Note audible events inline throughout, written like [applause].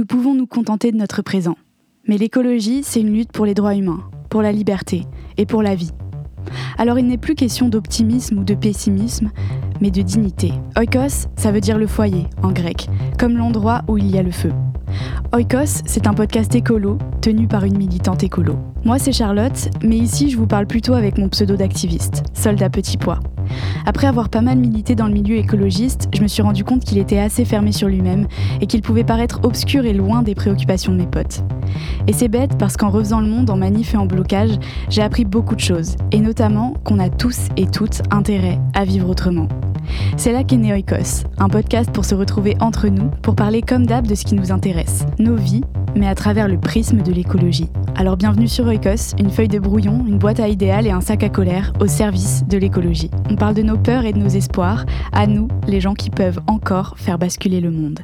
nous pouvons nous contenter de notre présent. Mais l'écologie, c'est une lutte pour les droits humains, pour la liberté et pour la vie. Alors il n'est plus question d'optimisme ou de pessimisme, mais de dignité. Oikos, ça veut dire le foyer en grec, comme l'endroit où il y a le feu. Oikos, c'est un podcast écolo tenu par une militante écolo. Moi, c'est Charlotte, mais ici, je vous parle plutôt avec mon pseudo d'activiste, soldat petit pois. Après avoir pas mal milité dans le milieu écologiste, je me suis rendu compte qu'il était assez fermé sur lui-même et qu'il pouvait paraître obscur et loin des préoccupations de mes potes. Et c'est bête parce qu'en refaisant le monde en manif et en blocage, j'ai appris beaucoup de choses, et notamment qu'on a tous et toutes intérêt à vivre autrement. C'est là qu'est né Oikos, un podcast pour se retrouver entre nous, pour parler comme d'hab de ce qui nous intéresse, nos vies, mais à travers le prisme de l'écologie. Alors bienvenue sur Oikos, une feuille de brouillon, une boîte à idéal et un sac à colère au service de l'écologie. Parle de nos peurs et de nos espoirs, à nous, les gens qui peuvent encore faire basculer le monde.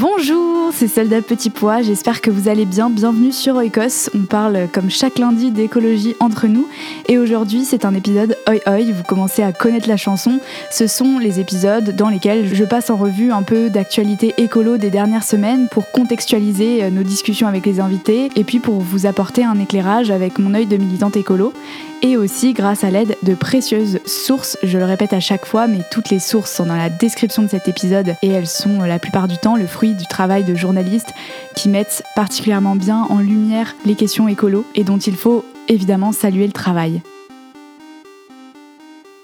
Bonjour, c'est Soldat Petit Pois, j'espère que vous allez bien. Bienvenue sur Oikos. On parle comme chaque lundi d'écologie entre nous. Et aujourd'hui, c'est un épisode Oi Oi. Vous commencez à connaître la chanson. Ce sont les épisodes dans lesquels je passe en revue un peu d'actualité écolo des dernières semaines pour contextualiser euh, nos discussions avec les invités et puis pour vous apporter un éclairage avec mon œil de militante écolo et aussi grâce à l'aide de précieuses sources. Je le répète à chaque fois, mais toutes les sources sont dans la description de cet épisode et elles sont la plupart du temps le fruit du travail de journalistes qui mettent particulièrement bien en lumière les questions écolo et dont il faut évidemment saluer le travail.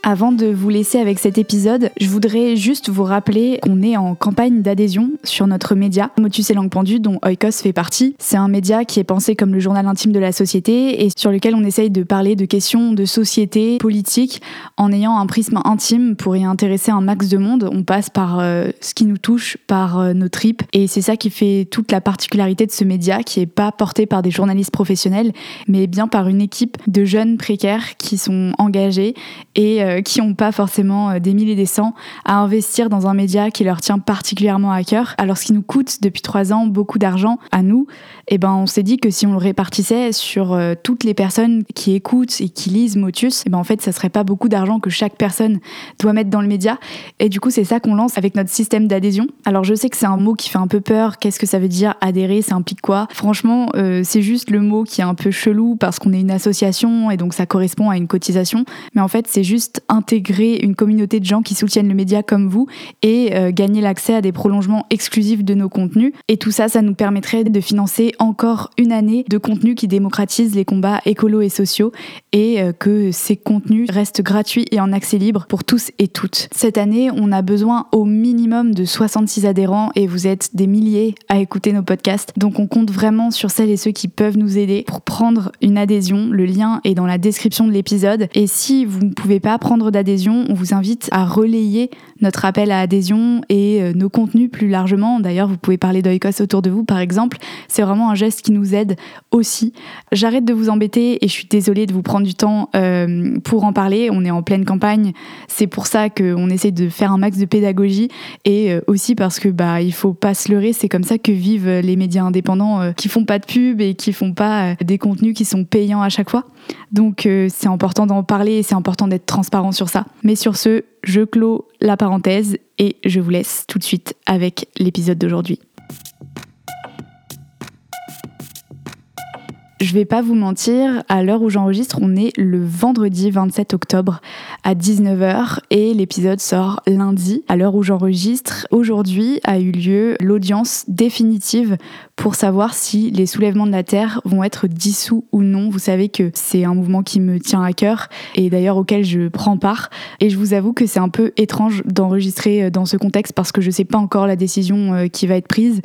Avant de vous laisser avec cet épisode, je voudrais juste vous rappeler qu'on est en campagne d'adhésion sur notre média, Motus et Langue Pendue, dont Oikos fait partie. C'est un média qui est pensé comme le journal intime de la société et sur lequel on essaye de parler de questions de société, politique, en ayant un prisme intime pour y intéresser un max de monde. On passe par euh, ce qui nous touche, par euh, nos tripes, et c'est ça qui fait toute la particularité de ce média, qui est pas porté par des journalistes professionnels, mais bien par une équipe de jeunes précaires qui sont engagés et euh, qui n'ont pas forcément euh, des mille et des cents à investir dans un média qui leur tient particulièrement à cœur. Alors ce qui nous coûte depuis trois ans beaucoup d'argent à nous, eh ben on s'est dit que si on le répartissait sur euh, toutes les personnes qui écoutent et qui lisent Motus, eh ben en fait ça serait pas beaucoup d'argent que chaque personne doit mettre dans le média. Et du coup c'est ça qu'on lance avec notre système d'adhésion. Alors je sais que c'est un mot qui fait un peu peur. Qu'est-ce que ça veut dire adhérer? Ça implique quoi? Franchement c'est juste le mot qui est un peu chelou parce qu'on est une association et donc ça correspond à une cotisation. Mais en fait c'est juste intégrer une communauté de gens qui soutiennent le média comme vous et euh, gagner l'accès à des prolongements exclusifs de nos contenus. Et tout ça, ça nous permettrait de financer encore une année de contenu qui démocratise les combats écolos et sociaux et euh, que ces contenus restent gratuits et en accès libre pour tous et toutes. Cette année, on a besoin au minimum de 66 adhérents et vous êtes des milliers à écouter nos podcasts. Donc on compte vraiment sur celles et ceux qui peuvent nous aider pour prendre une adhésion. Le lien est dans la description de l'épisode. Et si vous ne pouvez pas prendre d'adhésion, on vous invite à relayer notre appel à adhésion et euh, nos contenus plus largement. D'ailleurs, vous pouvez parler d'Oikos autour de vous, par exemple. C'est vraiment un geste qui nous aide aussi. J'arrête de vous embêter et je suis désolée de vous prendre du temps euh, pour en parler. On est en pleine campagne. C'est pour ça qu'on essaie de faire un max de pédagogie et euh, aussi parce que bah il faut pas se leurrer. C'est comme ça que vivent les médias indépendants qui font pas de pub et qui font pas des contenus qui sont payants à chaque fois. Donc c'est important d'en parler et c'est important d'être transparent Mais sur ce, je clôt la parenthèse et je vous laisse tout de suite avec l'épisode d'aujourd'hui. Je vais pas vous mentir, à l'heure où j'enregistre, on est le vendredi 27 octobre à 19h et l'épisode sort lundi. À l'heure où j'enregistre, aujourd'hui a eu lieu l'audience définitive pour savoir si les soulèvements de la Terre vont être dissous ou non. Vous savez que c'est un mouvement qui me tient à cœur et d'ailleurs auquel je prends part. Et je vous avoue que c'est un peu étrange d'enregistrer dans ce contexte parce que je sais pas encore la décision euh, qui va être prise.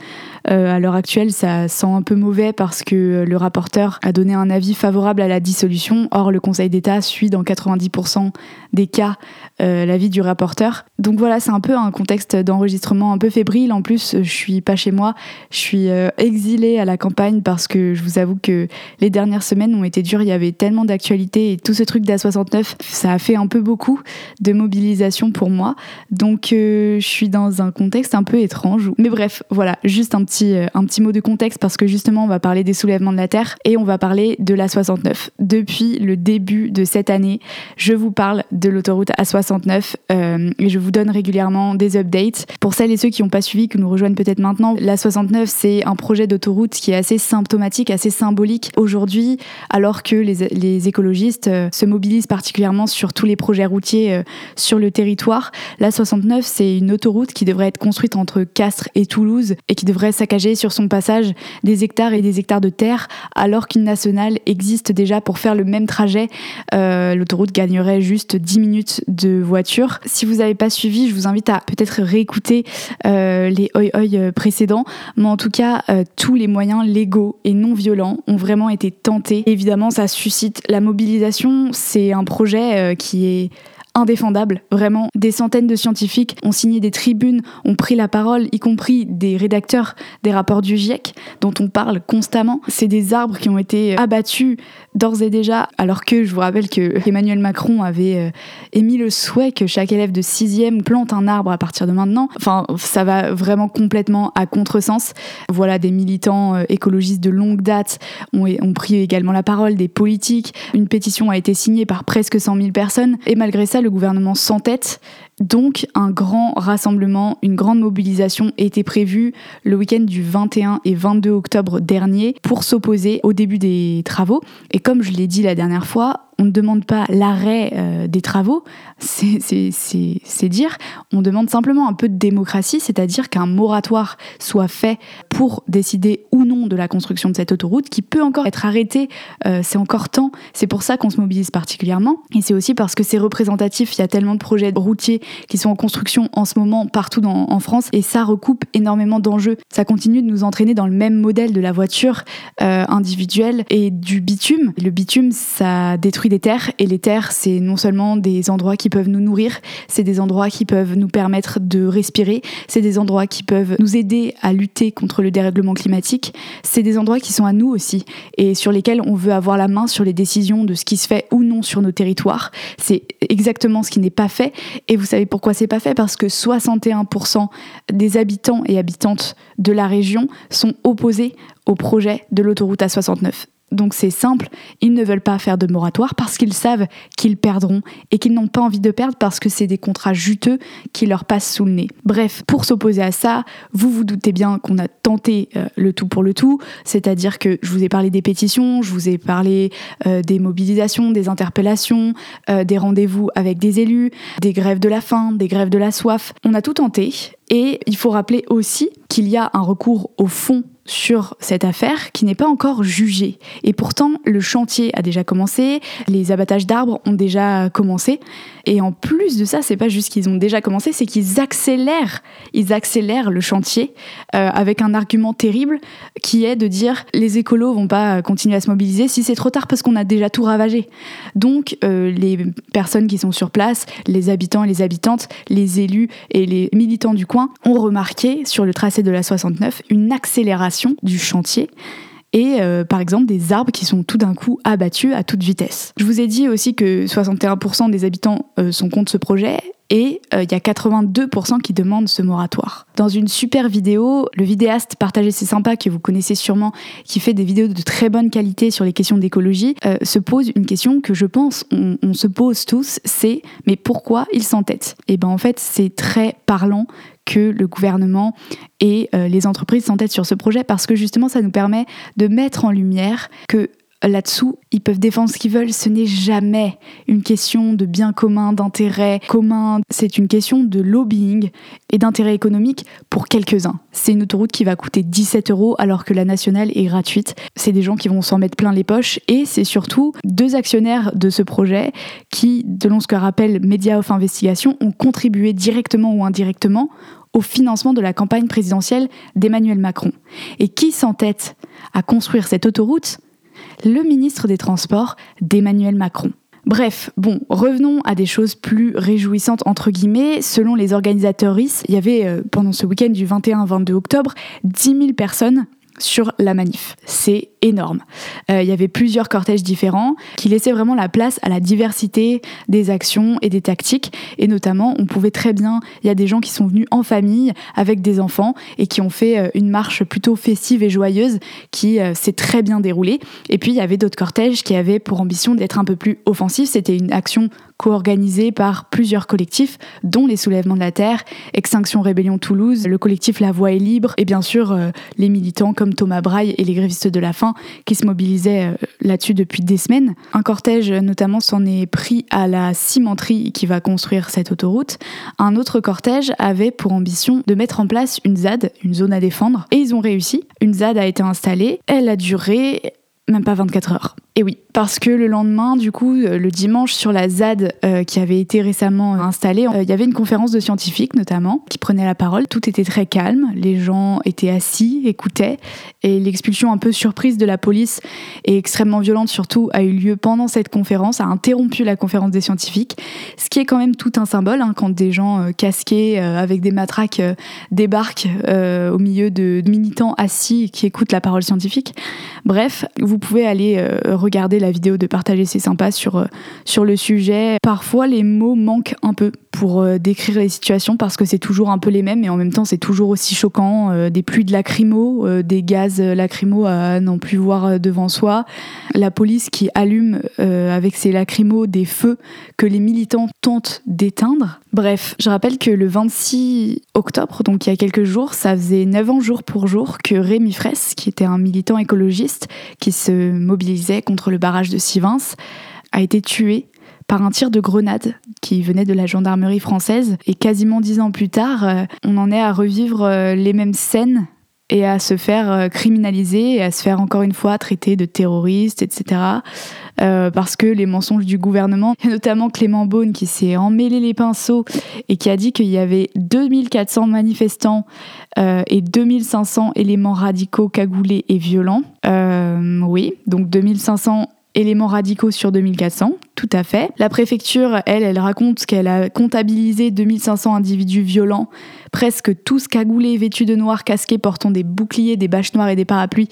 Euh, à l'heure actuelle, ça sent un peu mauvais parce que le rapporteur a donné un avis favorable à la dissolution. Or, le Conseil d'État suit dans 90% des cas euh, l'avis du rapporteur. Donc voilà, c'est un peu un contexte d'enregistrement un peu fébrile. En plus, je suis pas chez moi, je suis euh, exilée à la campagne parce que je vous avoue que les dernières semaines ont été dures. Il y avait tellement d'actualités et tout ce truc d'A69, ça a fait un peu beaucoup de mobilisation pour moi. Donc euh, je suis dans un contexte un peu étrange. Mais bref, voilà, juste un petit, un petit mot de contexte parce que justement, on va parler des soulèvements de la Terre et on va parler de la 69. Depuis le début de cette année, je vous parle de l'autoroute A69 euh, et je vous donne régulièrement des updates. Pour celles et ceux qui n'ont pas suivi, que nous rejoignent peut-être maintenant, la 69, c'est un projet d'autoroute qui est assez symptomatique, assez symbolique aujourd'hui, alors que les, écologistes euh, se mobilisent particulièrement sur tous les projets routiers euh, sur le territoire. La 69, c'est une autoroute qui devrait être construite entre Castres et Toulouse et qui devrait saccager sur son passage des hectares et des hectares de terre, alors qu'une nationale existe déjà pour faire le même trajet. Euh, l'autoroute gagnerait juste 10 minutes de voiture. Si vous n'avez pas suivi, je vous invite à peut-être réécouter euh, les oi oi précédents, mais en tout cas, euh, tous les moyens légaux et non violents ont vraiment été tentés. Évidemment, ça suscite la mobilisation. C'est un projet qui est indéfendable. Vraiment, des centaines de scientifiques ont signé des tribunes, ont pris la parole, y compris des rédacteurs des rapports du GIEC, dont on parle constamment. C'est des arbres qui ont été abattus d'ores et déjà, alors que je vous rappelle que [laughs] Emmanuel Macron avait euh, émis le souhait que chaque élève de 6e plante un arbre à partir de maintenant. Enfin, ça va vraiment complètement à contresens. Voilà, des militants euh, écologistes de longue date ont, ont pris également la parole, des politiques. Une pétition a été signée par presque 100 000 personnes. Et malgré ça, gouvernement s'entête donc un grand rassemblement, une grande mobilisation était prévue le week-end du 21 et 22 octobre dernier pour s'opposer au début des travaux. Et comme je l'ai dit la dernière fois, on ne demande pas l'arrêt euh, des travaux, c'est dire, on demande simplement un peu de démocratie, c'est-à-dire qu'un moratoire soit fait pour décider ou non de la construction de cette autoroute, qui peut encore être arrêtée, euh, c'est encore temps, c'est pour ça qu'on se mobilise particulièrement, et c'est aussi parce que c'est représentatif, il y a tellement de projets routiers qui sont en construction en ce moment partout en France, et ça recoupe énormément d'enjeux. Ça continue de nous entraîner dans le même modèle de la voiture euh, individuelle et du bitume. Le bitume, ça détruit des terres et les terres, c'est non seulement des endroits qui peuvent nous nourrir, c'est des endroits qui peuvent nous permettre de respirer, c'est des endroits qui peuvent nous aider à lutter contre le dérèglement climatique, c'est des endroits qui sont à nous aussi et sur lesquels on veut avoir la main sur les décisions de ce qui se fait ou non sur nos territoires. C'est exactement ce qui n'est pas fait et vous savez pourquoi c'est pas fait? Parce que 61% des habitants et habitantes de la région sont opposés au projet de l'autoroute A69. Donc c'est simple, ils ne veulent pas faire de moratoire parce qu'ils savent qu'ils perdront et qu'ils n'ont pas envie de perdre parce que c'est des contrats juteux qui leur passent sous le nez. Bref, pour s'opposer à ça, vous vous doutez bien qu'on a tenté euh, le tout pour le tout, c'est-à-dire que je vous ai parlé des pétitions, je vous ai parlé euh, des mobilisations, des interpellations, euh, des rendez-vous avec des élus, des grèves de la faim, des grèves de la soif. On a tout tenté et il faut rappeler aussi qu'il y a un recours au fond sur cette affaire qui n'est pas encore jugée. Et pourtant, le chantier a déjà commencé, les abattages d'arbres ont déjà commencé. Et en plus de ça, c'est pas juste qu'ils ont déjà commencé, c'est qu'ils accélèrent, ils accélèrent le chantier euh, avec un argument terrible qui est de dire les écolos vont pas continuer à se mobiliser si c'est trop tard parce qu'on a déjà tout ravagé. Donc euh, les personnes qui sont sur place, les habitants et les habitantes, les élus et les militants du coin ont remarqué sur le tracé de la 69 une accélération du chantier et euh, par exemple des arbres qui sont tout d'un coup abattus à toute vitesse. Je vous ai dit aussi que 61% des habitants euh, sont contre ce projet et euh, il y a 82% qui demandent ce moratoire. Dans une super vidéo, le vidéaste Partager c'est sympa, que vous connaissez sûrement, qui fait des vidéos de très bonne qualité sur les questions d'écologie, se pose une question que je pense on, se pose tous, c'est mais pourquoi il s'entête Et ben en fait c'est très parlant que le gouvernement et euh, les entreprises s'entêtent sur ce projet parce que justement ça nous permet de mettre en lumière que là-dessous, ils peuvent défendre ce qu'ils veulent. Ce n'est jamais une question de bien commun, d'intérêt commun. C'est une question de lobbying et d'intérêt économique pour quelques-uns. C'est une autoroute qui va coûter 17 euros alors que la nationale est gratuite. C'est des gens qui vont s'en mettre plein les poches et c'est surtout deux actionnaires de ce projet qui, selon ce que rappelle Media of Investigation, ont contribué directement ou indirectement au financement de la campagne présidentielle d'Emmanuel Macron. Et qui s'entête à construire cette autoroute? Le ministre des Transports d'Emmanuel Macron. Bref, bon, revenons à des choses plus réjouissantes entre guillemets. Selon les organisateurs il y avait euh, pendant ce week-end du 21-22 octobre 10 000 personnes sur la manif. C'est énorme. Euh, il y avait plusieurs cortèges différents qui laissaient vraiment la place à la diversité des actions et des tactiques. Et notamment, on pouvait très bien, il y a des gens qui sont venus en famille avec des enfants et qui ont fait euh, une marche plutôt festive et joyeuse qui euh, s'est très bien déroulée. Et puis, il y avait d'autres cortèges qui avaient pour ambition d'être un peu plus offensifs. C'était une action co-organisé par plusieurs collectifs, dont les Soulèvements de la Terre, Extinction Rébellion Toulouse, le collectif La Voix est libre, et bien sûr euh, les militants comme Thomas Braille et les grévistes de la faim qui se mobilisaient euh, là-dessus depuis des semaines. Un cortège notamment s'en est pris à la cimenterie qui va construire cette autoroute. Un autre cortège avait pour ambition de mettre en place une ZAD, une zone à défendre, et ils ont réussi. Une ZAD a été installée, elle a duré même pas 24 heures. Et oui, parce que le lendemain, du coup, euh, le dimanche, sur la ZAD euh, qui avait été récemment installée, euh, il y avait une conférence de scientifiques notamment qui prenaient la parole. Tout était très calme, les gens étaient assis, écoutaient, et l'expulsion un peu surprise de la police et extrêmement violente surtout a eu lieu pendant cette conférence, a interrompu la conférence des scientifiques, ce qui est quand même tout un symbole hein, quand des gens casqués avec des matraques débarquent au milieu de militants assis qui écoutent la parole scientifique. Bref, vous pouvez aller regarder la vidéo de partager c'est sympa sur, euh, sur le sujet. Parfois les mots manquent un peu pour euh, décrire les situations parce que c'est toujours un peu les mêmes et en même temps c'est toujours aussi choquant. Euh, des pluies de lacrymo, des gaz lacrymo à n'en plus voir devant soi. La police qui allume avec ses lacrymos des feux que les militants tentent d'éteindre. Bref, je rappelle que le 26 octobre, donc il y a quelques jours, ça faisait 9 ans jour pour jour que Rémi Fraisse, qui était un militant écologiste qui se mobilisait contre le barrage de Sivins, a été tué par un tir de grenade qui venait de la gendarmerie française. Et quasiment dix ans plus tard, euh, on en est à revivre euh, les mêmes scènes et à se faire euh, criminaliser et à se faire encore une fois traiter de terroriste, etc. Parce que les mensonges du gouvernement, notamment Clément Beaune qui s'est emmêlé les pinceaux et qui a dit qu'il y avait 2400 manifestants et 2500 éléments radicaux cagoulés et violents. Oui, donc 2500 éléments radicaux sur 2400, tout à fait. La préfecture, elle, elle raconte qu'elle a comptabilisé 2500 individus violents, presque tous cagoulés, vêtus de noir, casqués, portant des boucliers, des bâches noires et des parapluies,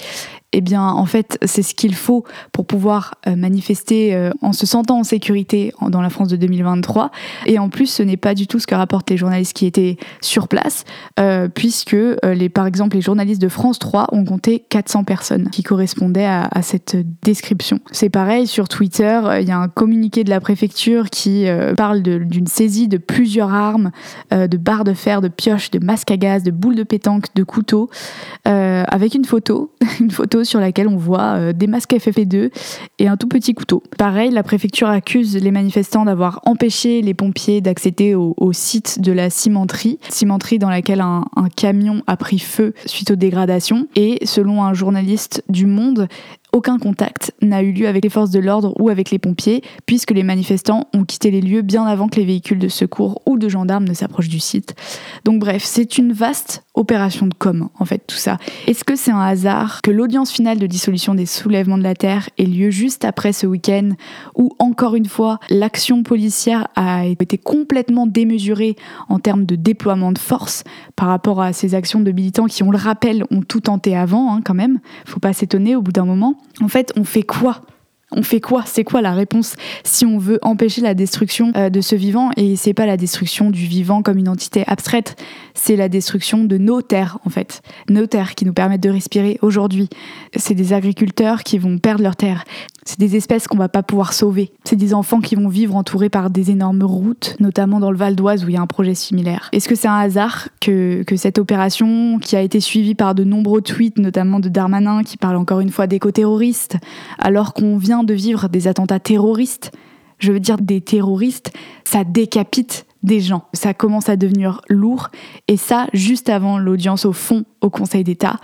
eh bien, en fait, c'est ce qu'il faut pour pouvoir euh, manifester euh, en se sentant en sécurité dans la France de 2023. Et en plus, ce n'est pas du tout ce que rapportent les journalistes qui étaient sur place, euh, puisque, les, par exemple, les journalistes de France 3 ont compté 400 personnes qui correspondaient à, cette description. C'est pareil, sur Twitter, il y a un communiqué de la préfecture qui parle d'une saisie de plusieurs armes, de barres de fer, de pioches, de masques à gaz, de boules de pétanque, de couteaux, avec une photo, [laughs] une photo sur laquelle on voit euh, des masques FFP2 et un tout petit couteau. Pareil, la préfecture accuse les manifestants d'avoir empêché les pompiers d'accéder au, site de la cimenterie, cimenterie dans laquelle un, un camion a pris feu suite aux dégradations. Et selon un journaliste du Monde, aucun contact n'a eu lieu avec les forces de l'ordre ou avec les pompiers, puisque les manifestants ont quitté les lieux bien avant que les véhicules de secours ou de gendarmes ne s'approchent du site. Donc bref, c'est une vaste opération de com, en fait, tout ça. Est-ce que c'est un hasard que l'audience finale de dissolution des soulèvements de la Terre ait lieu juste après ce week-end, où, encore une fois, l'action policière a été complètement démesurée en termes de déploiement de force par rapport à ces actions de militants qui, on le rappelle, ont tout tenté avant, hein, quand même? Faut pas s'étonner au bout d'un moment. En fait, on fait quoi? On fait quoi? C'est quoi la réponse si on veut empêcher la destruction euh, de ce vivant? Et c'est pas la destruction du vivant comme une entité abstraite, c'est la destruction de nos terres en fait, nos terres qui nous permettent de respirer aujourd'hui. C'est des agriculteurs qui vont perdre leurs terres. C'est des espèces qu'on va pas pouvoir sauver. C'est des enfants qui vont vivre entourés par des énormes routes, notamment dans le Val d'Oise où il y a un projet similaire. Est-ce que c'est un hasard que, que cette opération, qui a été suivie par de nombreux tweets, notamment de Darmanin, qui parle encore une fois d'éco-terroristes, alors qu'on vient de vivre des attentats terroristes, je veux dire des terroristes, ça décapite des gens. Ça commence à devenir lourd et ça juste avant l'audience au fond au Conseil d'État.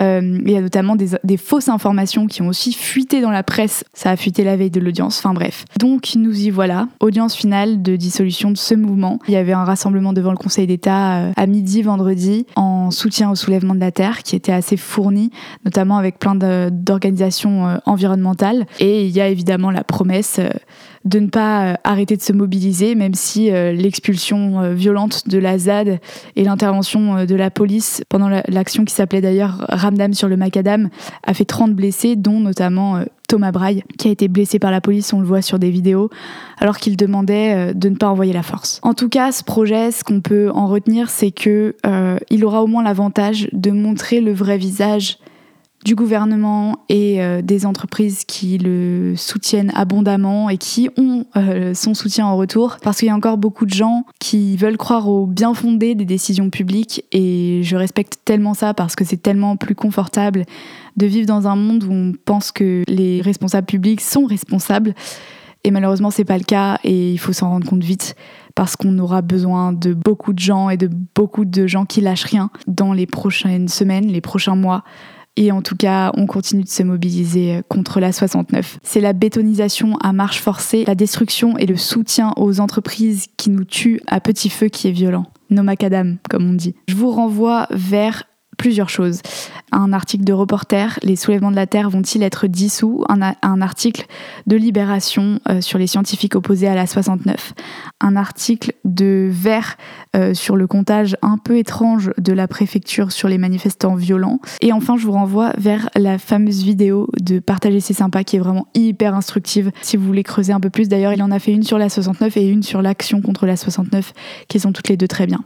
Euh, il y a notamment des, fausses informations qui ont aussi fuité dans la presse. Ça a fuité la veille de l'audience. Enfin bref. Donc nous y voilà. Audience finale de dissolution de ce mouvement. Il y avait un rassemblement devant le Conseil d'État euh, à midi vendredi en en soutien au soulèvement de la terre qui était assez fourni, notamment avec plein d'organisations environnementales. Et il y a évidemment la promesse de ne pas euh, arrêter de se mobiliser, même si euh, l'expulsion euh, violente de la ZAD et l'intervention de la police pendant l'action qui s'appelait d'ailleurs Ramdam sur le Macadam a fait 30 blessés, dont notamment Thomas Braille, qui a été blessé par la police, on le voit sur des vidéos, alors qu'il demandait de ne pas envoyer la force. En tout cas, ce projet, ce qu'on peut en retenir, c'est que il aura au moins l'avantage de montrer le vrai visage du gouvernement et euh, des entreprises qui le soutiennent abondamment et qui ont euh, son soutien en retour. Parce qu'il y a encore beaucoup de gens qui veulent croire au bien fondé des décisions publiques et je respecte tellement ça parce que c'est tellement plus confortable de vivre dans un monde où on pense que les responsables publics sont responsables. Et malheureusement, c'est pas le cas et il faut s'en rendre compte vite parce qu'on aura besoin de beaucoup de gens et de beaucoup de gens qui lâchent rien dans les prochaines semaines, les prochains mois et en tout cas, on continue de se mobiliser contre la 69. C'est la bétonisation à marche forcée, la destruction et le soutien aux entreprises qui nous tuent à petit feu qui est violent. No macadam, comme on dit. Je vous renvoie vers plusieurs choses. Un article de reporter, les soulèvements de la Terre vont-ils être dissous? Un, article de Libération euh, sur les scientifiques opposés à la 69. Un article de Vert euh, sur le comptage un peu étrange de la préfecture sur les manifestants violents. Et enfin, je vous renvoie vers la fameuse vidéo de Partager c'est sympa qui est vraiment hyper instructive si vous voulez creuser un peu plus. D'ailleurs, il en a fait une sur la 69 et une sur l'action contre la 69 qui sont toutes les deux très bien.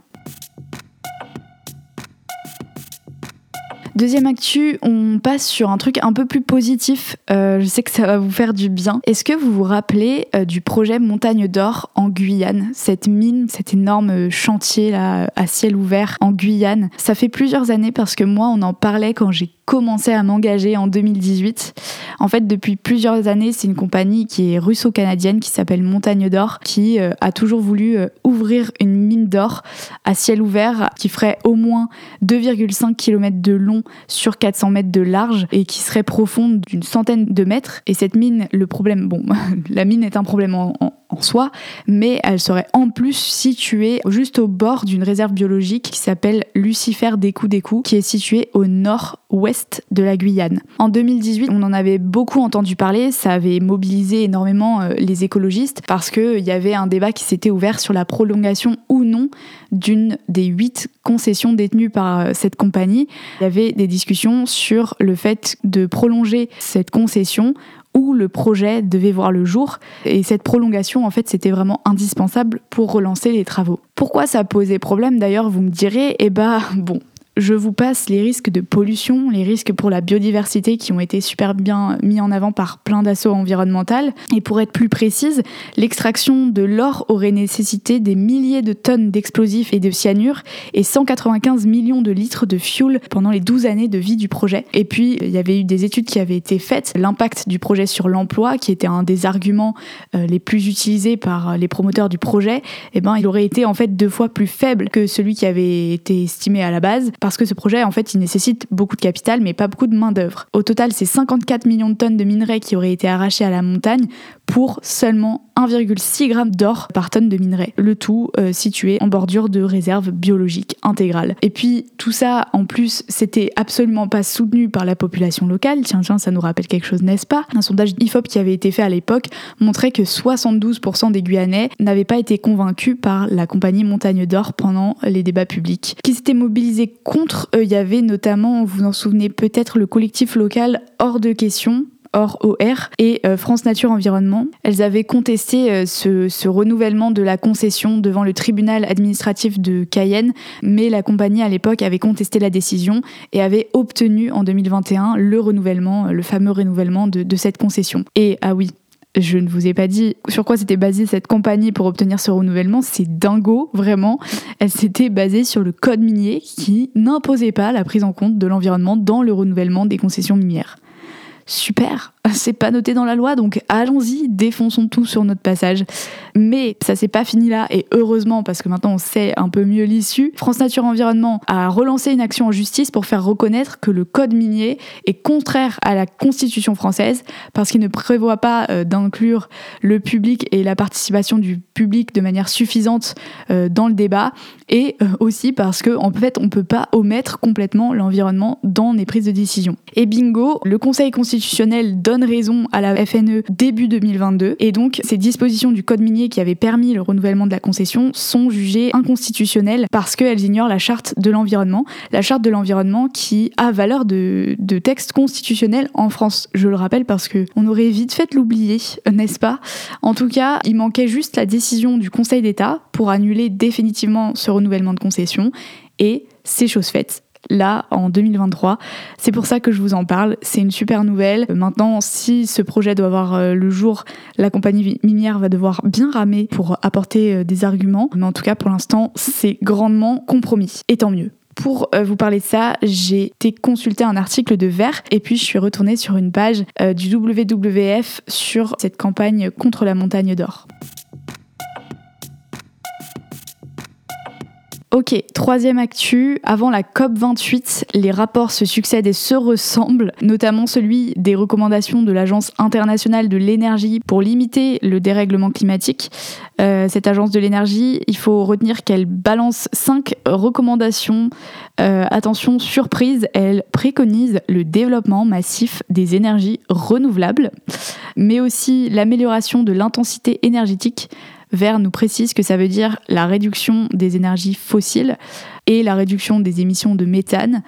Deuxième actu, on passe sur un truc un peu plus positif. Euh, je sais que ça va vous faire du bien. Est-ce que vous vous rappelez euh, du projet Montagne d'Or en Guyane? Cette mine, cet énorme chantier là à ciel ouvert en Guyane. Ça fait plusieurs années parce que moi, on en parlait quand j'ai commencé à m'engager en 2018. En fait, depuis plusieurs années, c'est une compagnie qui est russo-canadienne qui s'appelle Montagne d'Or, qui euh, a toujours voulu euh, ouvrir une mine d'or à ciel ouvert qui ferait au moins 2,5 km de long sur 400 mètres de large et qui serait profonde d'une centaine de mètres. Et cette mine, le problème, bon, [laughs] la mine est un problème en, soi, mais elle serait en plus située juste au bord d'une réserve biologique qui s'appelle Lucifer des coups des qui est située au nord-ouest de la Guyane. En 2018, on en avait beaucoup entendu parler, ça avait mobilisé énormément euh, les écologistes parce qu'il y avait un débat qui s'était ouvert sur la prolongation ou non d'une des huit concessions détenues par euh, cette compagnie. Il y avait des discussions sur le fait de prolonger cette concession où le projet devait voir le jour. Et cette prolongation, en fait, c'était vraiment indispensable pour relancer les travaux. Pourquoi ça posait problème d'ailleurs, vous me direz Eh bah, bon, je vous passe les risques de pollution, les risques pour la biodiversité qui ont été super bien mis en avant par plein d'assauts environnementaux. Et pour être plus précise, l'extraction de l'or aurait nécessité des milliers de tonnes d'explosifs et de cyanure et 195 millions de litres de fuel pendant les 12 années de vie du projet. Et puis, il y avait eu des études qui avaient été faites. L'impact du projet sur l'emploi, qui était un des arguments euh, les plus utilisés par les promoteurs du projet, eh ben, il aurait été en fait deux fois plus faible que celui qui avait été estimé à la base parce que ce projet, en fait, il nécessite beaucoup de capital, mais pas beaucoup de main-d'œuvre. Au total, c'est 54 millions de tonnes de minerais qui auraient été arrachés à la montagne pour seulement 1,6 g d'or par tonne de minerais. Le tout euh, situé en bordure de réserve biologique intégrale. Et puis, tout ça, en plus, c'était absolument pas soutenu par la population locale. Tiens, tiens, ça nous rappelle quelque chose, n'est-ce pas? Un sondage IFOP qui avait été fait à l'époque montrait que 72% des Guyanais n'avaient pas été convaincus par la compagnie Montagne d'Or pendant les débats publics. Qui s'était mobilisé contre, il y avait notamment, vous en souvenez peut-être, le collectif local Hors de question, Or OR et euh, France Nature Environnement. Elles avaient contesté euh, ce, renouvellement de la concession devant le tribunal administratif de Cayenne, mais la compagnie à l'époque avait contesté la décision et avait obtenu en 2021 le renouvellement, le fameux renouvellement de, de cette concession. Et ah oui, je ne vous ai pas dit sur quoi s'était basée cette compagnie pour obtenir ce renouvellement. C'est dingo, vraiment. Elle s'était basée sur le code minier qui n'imposait pas la prise en compte de l'environnement dans le renouvellement des concessions minières super, c'est pas noté dans la loi, donc allons-y, défonçons tout sur notre passage. Mais ça s'est pas fini là, et heureusement, parce que maintenant on sait un peu mieux l'issue, France Nature Environnement a relancé une action en justice pour faire reconnaître que le code minier est contraire à la Constitution française, parce qu'il ne prévoit pas euh, d'inclure le public et la participation du public de manière suffisante dans le débat et aussi parce que en fait on peut pas omettre complètement l'environnement dans les prises de décision. Et bingo, le Conseil constitutionnel donne raison à la FNE début 2022 et donc ces dispositions du code minier qui avaient permis le renouvellement de la concession sont jugées inconstitutionnelles parce qu'elles ignorent la charte de l'environnement, la charte de l'environnement qui a valeur de, de texte constitutionnel en France. Je le rappelle parce que on aurait vite fait l'oublier, n'est-ce pas? En tout cas, il manquait juste la décision du Conseil d'État pour annuler définitivement ce renouvellement de concession et c'est chose faite là en 2023. C'est pour ça que je vous en parle. C'est une super nouvelle. Maintenant, si ce projet doit avoir euh, le jour, la compagnie minière va devoir bien ramer pour apporter euh, des arguments. Mais en tout cas, pour l'instant, c'est grandement compromis. Et tant mieux. Pour euh, vous parler de ça, j'ai été consulter un article de Vert et puis je suis retournée sur une page du WWF sur cette campagne contre la montagne d'or. Ok, troisième actu. Avant la COP28, les rapports se succèdent et se ressemblent, notamment celui des recommandations de l'Agence internationale de l'énergie pour limiter le dérèglement climatique. Euh, cette agence de l'énergie, il faut retenir qu'elle balance cinq recommandations. Euh, attention, surprise, elle préconise le développement massif des énergies renouvelables, mais aussi l'amélioration de l'intensité énergétique Vert nous précise que ça veut dire la réduction des énergies fossiles et la réduction des émissions de méthane.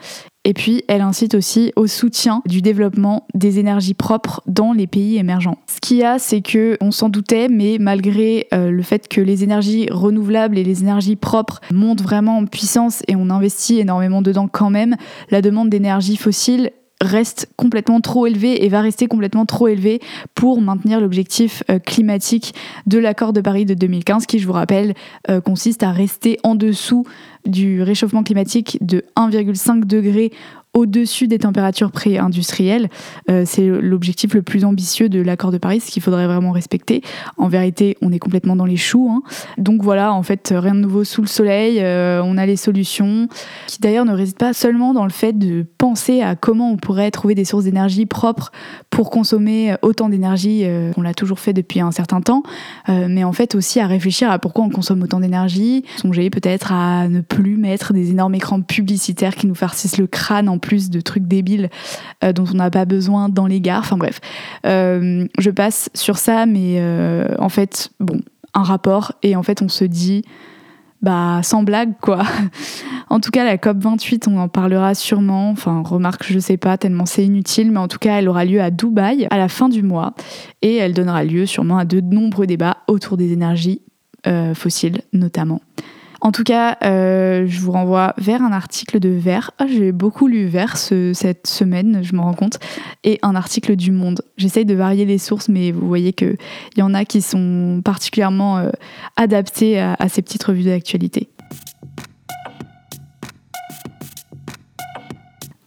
Et puis, elle incite aussi au soutien du développement des énergies propres dans les pays émergents. Ce qu'il y a, c'est que on s'en doutait, mais malgré euh, le fait que les énergies renouvelables et les énergies propres montent vraiment en puissance et on investit énormément dedans quand même, la demande d'énergie fossile reste complètement trop élevé et va rester complètement trop élevé pour maintenir l'objectif euh, climatique de l'accord de Paris de 2015 qui, je vous rappelle, euh, consiste à rester en dessous du réchauffement climatique de 1,5 degré au-dessus des températures pré-industrielles. Euh, c'est l'objectif le plus ambitieux de l'accord de Paris, ce qu'il faudrait vraiment respecter. En vérité, on est complètement dans les choux. Hein. Donc voilà, en fait, rien de nouveau sous le soleil. Euh, on a les solutions, qui d'ailleurs ne résident pas seulement dans le fait de penser à comment on pourrait trouver des sources d'énergie propres pour consommer autant d'énergie. Euh, on l'a toujours fait depuis un certain temps, mais en fait aussi à réfléchir à pourquoi on consomme autant d'énergie. Songer peut-être à ne plus mettre des énormes écrans publicitaires qui nous farcissent le crâne en plus de trucs débiles euh, dont on n'a pas besoin dans les gares. Enfin bref, euh, je passe sur ça, mais euh, en fait, bon, un rapport et en fait on se dit bah sans blague quoi. [laughs] en tout cas la COP 28 on en parlera sûrement, enfin remarque je sais pas tellement c'est inutile mais en tout cas elle aura lieu à Dubaï à la fin du mois et elle donnera lieu sûrement à de nombreux débats autour des énergies fossiles notamment. En tout cas, euh, je vous renvoie vers un article de Vert. Ah, j'ai beaucoup lu Vert cette semaine, je me rends compte, et un article du Monde. J'essaye de varier les sources, mais vous voyez qu'il y en a qui sont particulièrement euh, adaptés à, à ces petites revues d'actualité.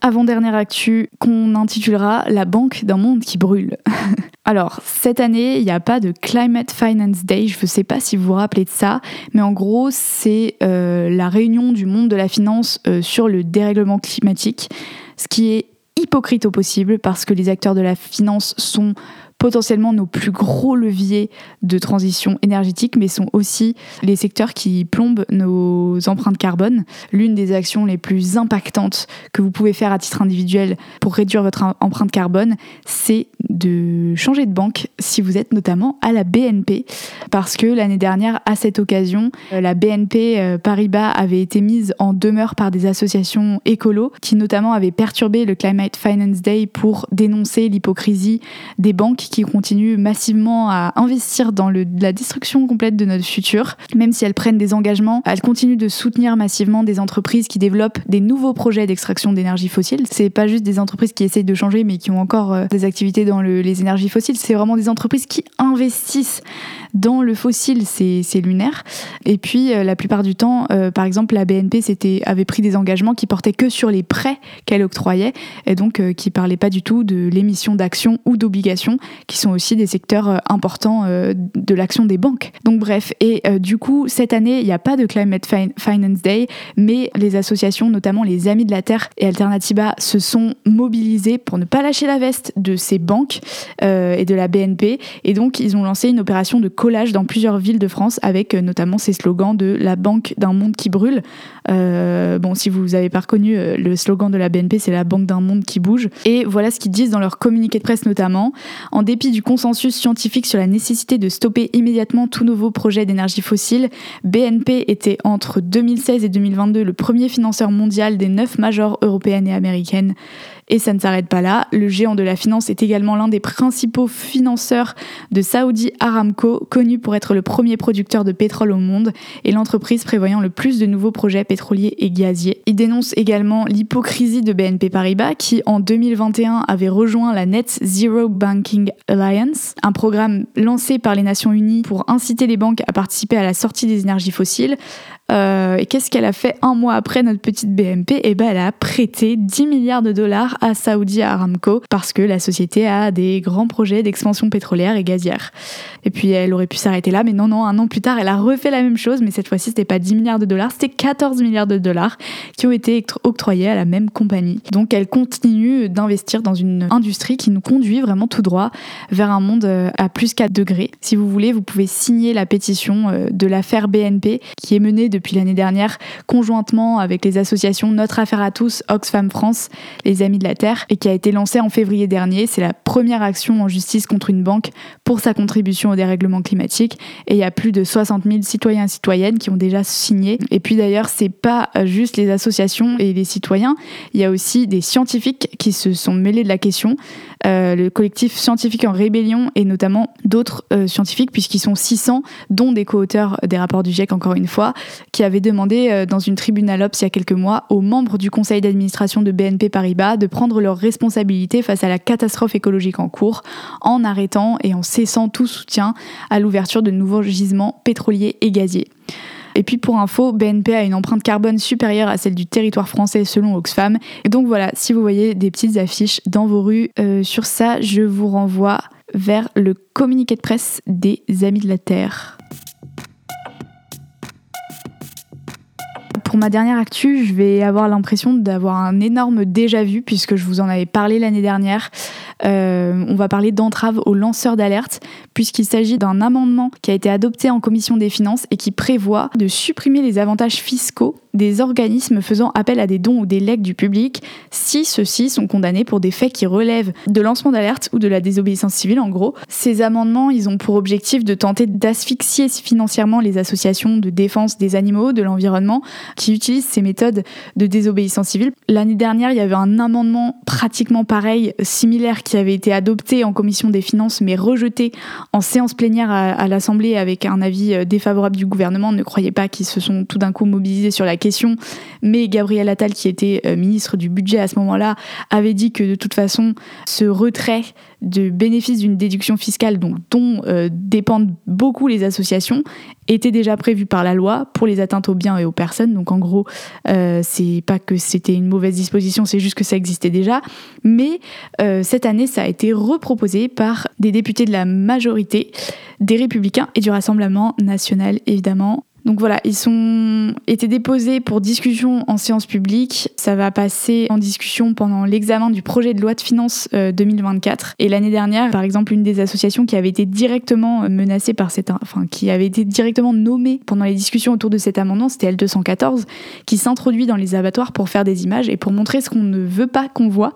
Avant-dernière actu qu'on intitulera La banque d'un monde qui brûle. [laughs] Alors, cette année, il n'y a pas de Climate Finance Day, je ne sais pas si vous vous rappelez de ça, mais en gros, c'est euh, la réunion du monde de la finance euh, sur le dérèglement climatique, ce qui est hypocrite au possible parce que les acteurs de la finance sont potentiellement nos plus gros leviers de transition énergétique, mais sont aussi les secteurs qui plombent nos empreintes carbone. L'une des actions les plus impactantes que vous pouvez faire à titre individuel pour réduire votre empreinte carbone, c'est de changer de banque si vous êtes notamment à la BNP. Parce que l'année dernière, à cette occasion, euh, la BNP euh, Paribas avait été mise en demeure par des associations écolos qui notamment avaient perturbé le Climate Finance Day pour dénoncer l'hypocrisie des banques qui continuent massivement à investir dans la destruction complète de notre futur. Même si elles prennent des engagements, elles continuent de soutenir massivement des entreprises qui développent des nouveaux projets d'extraction d'énergie fossile. C'est pas juste des entreprises qui essayent de changer mais qui ont encore euh, des activités dans les énergies fossiles, c'est vraiment des entreprises qui investissent dans le fossile, c'est lunaire. Et puis, euh, la plupart du temps, euh, par exemple, la BNP avait pris des engagements qui portaient que sur les prêts qu'elle octroyait, et donc qui parlaient pas du tout de l'émission d'actions ou d'obligations, qui sont aussi des secteurs importants de l'action des banques. Donc bref, et du coup, cette année, il n'y a pas de Climate Finance Day, mais les associations, notamment les Amis de la Terre et Alternativa, se sont mobilisées pour ne pas lâcher la veste de ces banques et de la BNP, et donc ils ont lancé une opération de collage dans plusieurs villes de France avec euh, notamment ces slogans de la banque d'un monde qui brûle. Euh, bon, si vous n'avez pas reconnu le slogan de la BNP, c'est la banque d'un monde qui bouge. Et voilà ce qu'ils disent dans leur communiqué de presse notamment. En dépit du consensus scientifique sur la nécessité de stopper immédiatement tout nouveau projet d'énergie fossile, BNP était entre 2016 et 2022 le premier financeur mondial des neuf majors européennes et américaines et ça ne s'arrête pas là. Le géant de la finance est également l'un des principaux financeurs de Saudi Aramco, connu pour être le premier producteur de pétrole au monde et l'entreprise prévoyant le plus de nouveaux projets pétroliers et gaziers. Il dénonce également l'hypocrisie de BNP Paribas qui en 2021 avait rejoint la Net Zero Banking Alliance, un programme lancé par les Nations Unies pour inciter les banques à participer à la sortie des énergies fossiles euh, et qu'est-ce qu'elle a fait un mois après notre petite BNP Eh ben, elle a prêté 10 milliards de dollars à Saudi Aramco parce que la société a des grands projets d'expansion pétrolière et gazière. Et puis elle aurait pu s'arrêter là, mais non, non, un an plus tard, elle a refait la même chose, mais cette fois-ci, c'était pas 10 milliards de dollars, c'était 14 milliards de dollars qui ont été octroyés à la même compagnie. Donc elle continue d'investir dans une industrie qui nous conduit vraiment tout droit vers un monde euh, à plus 4 degrés. Si vous voulez, vous pouvez signer la pétition euh, de l'affaire BNP qui est menée depuis l'année dernière conjointement avec les associations Notre Affaire à tous, Oxfam France, les Amis de la Terre et qui a été lancée en février dernier. C'est la première action en justice contre une banque pour sa contribution au dérèglement climatique. Et il y a plus de 60 000 citoyens et citoyennes qui ont déjà signé. Et puis d'ailleurs, c'est pas juste les associations et les citoyens, il y a aussi des scientifiques qui se sont mêlés de la question. Euh, le collectif Scientifique en Rébellion et notamment d'autres euh, scientifiques, puisqu'ils sont 600, dont des co-auteurs des rapports du GIEC, encore une fois, qui avaient demandé euh, dans une tribune à il y a quelques mois aux membres du conseil d'administration de BNP Paribas de prendre leurs responsabilités face à la catastrophe écologique en cours en arrêtant et en cessant tout soutien à l'ouverture de nouveaux gisements pétroliers et gaziers. Et puis pour info, BNP a une empreinte carbone supérieure à celle du territoire français selon Oxfam. Et donc voilà, si vous voyez des petites affiches dans vos rues euh, sur ça, je vous renvoie vers le communiqué de presse des Amis de la Terre. Ma dernière actu, je vais avoir l'impression d'avoir un énorme déjà vu puisque je vous en avais parlé l'année dernière. Euh, on va parler d'entrave aux lanceurs d'alerte, puisqu'il s'agit d'un amendement qui a été adopté en commission des finances et qui prévoit de supprimer les avantages fiscaux des organismes faisant appel à des dons ou des legs du public si ceux-ci sont condamnés pour des faits qui relèvent de lancement d'alerte ou de la désobéissance civile en gros. Ces amendements, ils ont pour objectif de tenter d'asphyxier financièrement les associations de défense des animaux, de l'environnement, qui utilisent ces méthodes de désobéissance civile. L'année dernière, il y avait un amendement pratiquement pareil, similaire, qui avait été adopté en commission des finances mais rejeté en séance plénière à, l'Assemblée avec un avis euh, défavorable du gouvernement. Ne croyez pas qu'ils se sont tout d'un coup mobilisés sur la question, mais Gabriel Attal, qui était euh, ministre du budget à ce moment-là, avait dit que de toute façon, ce retrait de bénéfice d'une déduction fiscale dont, euh, dépendent beaucoup les associations était déjà prévu par la loi pour les atteintes aux biens et aux personnes. Donc en gros, euh, c'est pas que c'était une mauvaise disposition, c'est juste que ça existait déjà. Mais cette année, ça a été reproposé par des députés de la majorité, des Républicains et du Rassemblement national, évidemment. Donc voilà, ils sont été déposés pour discussion en séance publique. Ça va passer en discussion pendant l'examen du projet de loi de finances 2024. Euh, Et l'année dernière, par exemple, une des associations qui avait été directement euh, menacée par cet, enfin qui avait été directement nommée pendant les discussions autour de cet amendement, c'était L214, qui s'introduit dans les abattoirs pour faire des images et pour montrer ce qu'on ne veut pas qu'on voit.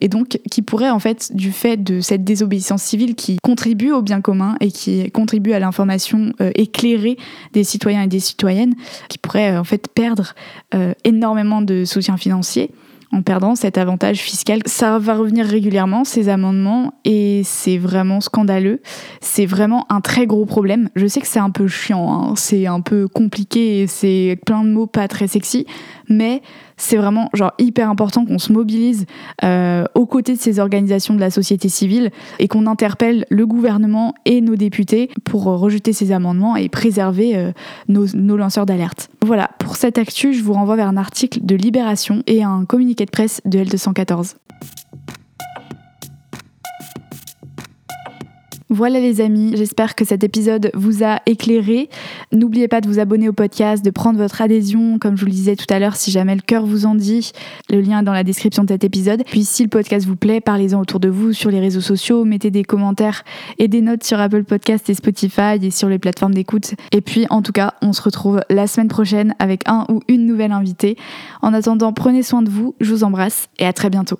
Et donc qui pourrait en fait, du fait de cette désobéissance civile qui contribue au bien commun et qui contribue à l'information euh, éclairée des citoyens des citoyennes qui pourraient euh, en fait perdre euh, énormément de soutien financier en perdant cet avantage fiscal. Ça va revenir régulièrement, ces amendements, et c'est vraiment scandaleux. C'est vraiment un très gros problème. Je sais que c'est un peu chiant, hein. c'est un peu compliqué, c'est plein de mots pas très sexy, mais c'est vraiment genre hyper important qu'on se mobilise euh, aux côtés de ces organisations de la société civile et qu'on interpelle le gouvernement et nos députés pour rejeter ces amendements et préserver euh, nos, nos lanceurs d'alerte. Voilà, pour cette actu, je vous renvoie vers un article de Libération et un communiqué de presse de L214. Voilà les amis, j'espère que cet épisode vous a éclairé. N'oubliez pas de vous abonner au podcast, de prendre votre adhésion, comme je vous le disais tout à l'heure, si jamais le cœur vous en dit. Le lien est dans la description de cet épisode. Puis si le podcast vous plaît, parlez-en autour de vous sur les réseaux sociaux, mettez des commentaires et des notes sur Apple Podcast et Spotify et sur les plateformes d'écoute. Et puis en tout cas, on se retrouve la semaine prochaine avec un ou une nouvelle invitée. En attendant, prenez soin de vous, je vous embrasse et à très bientôt.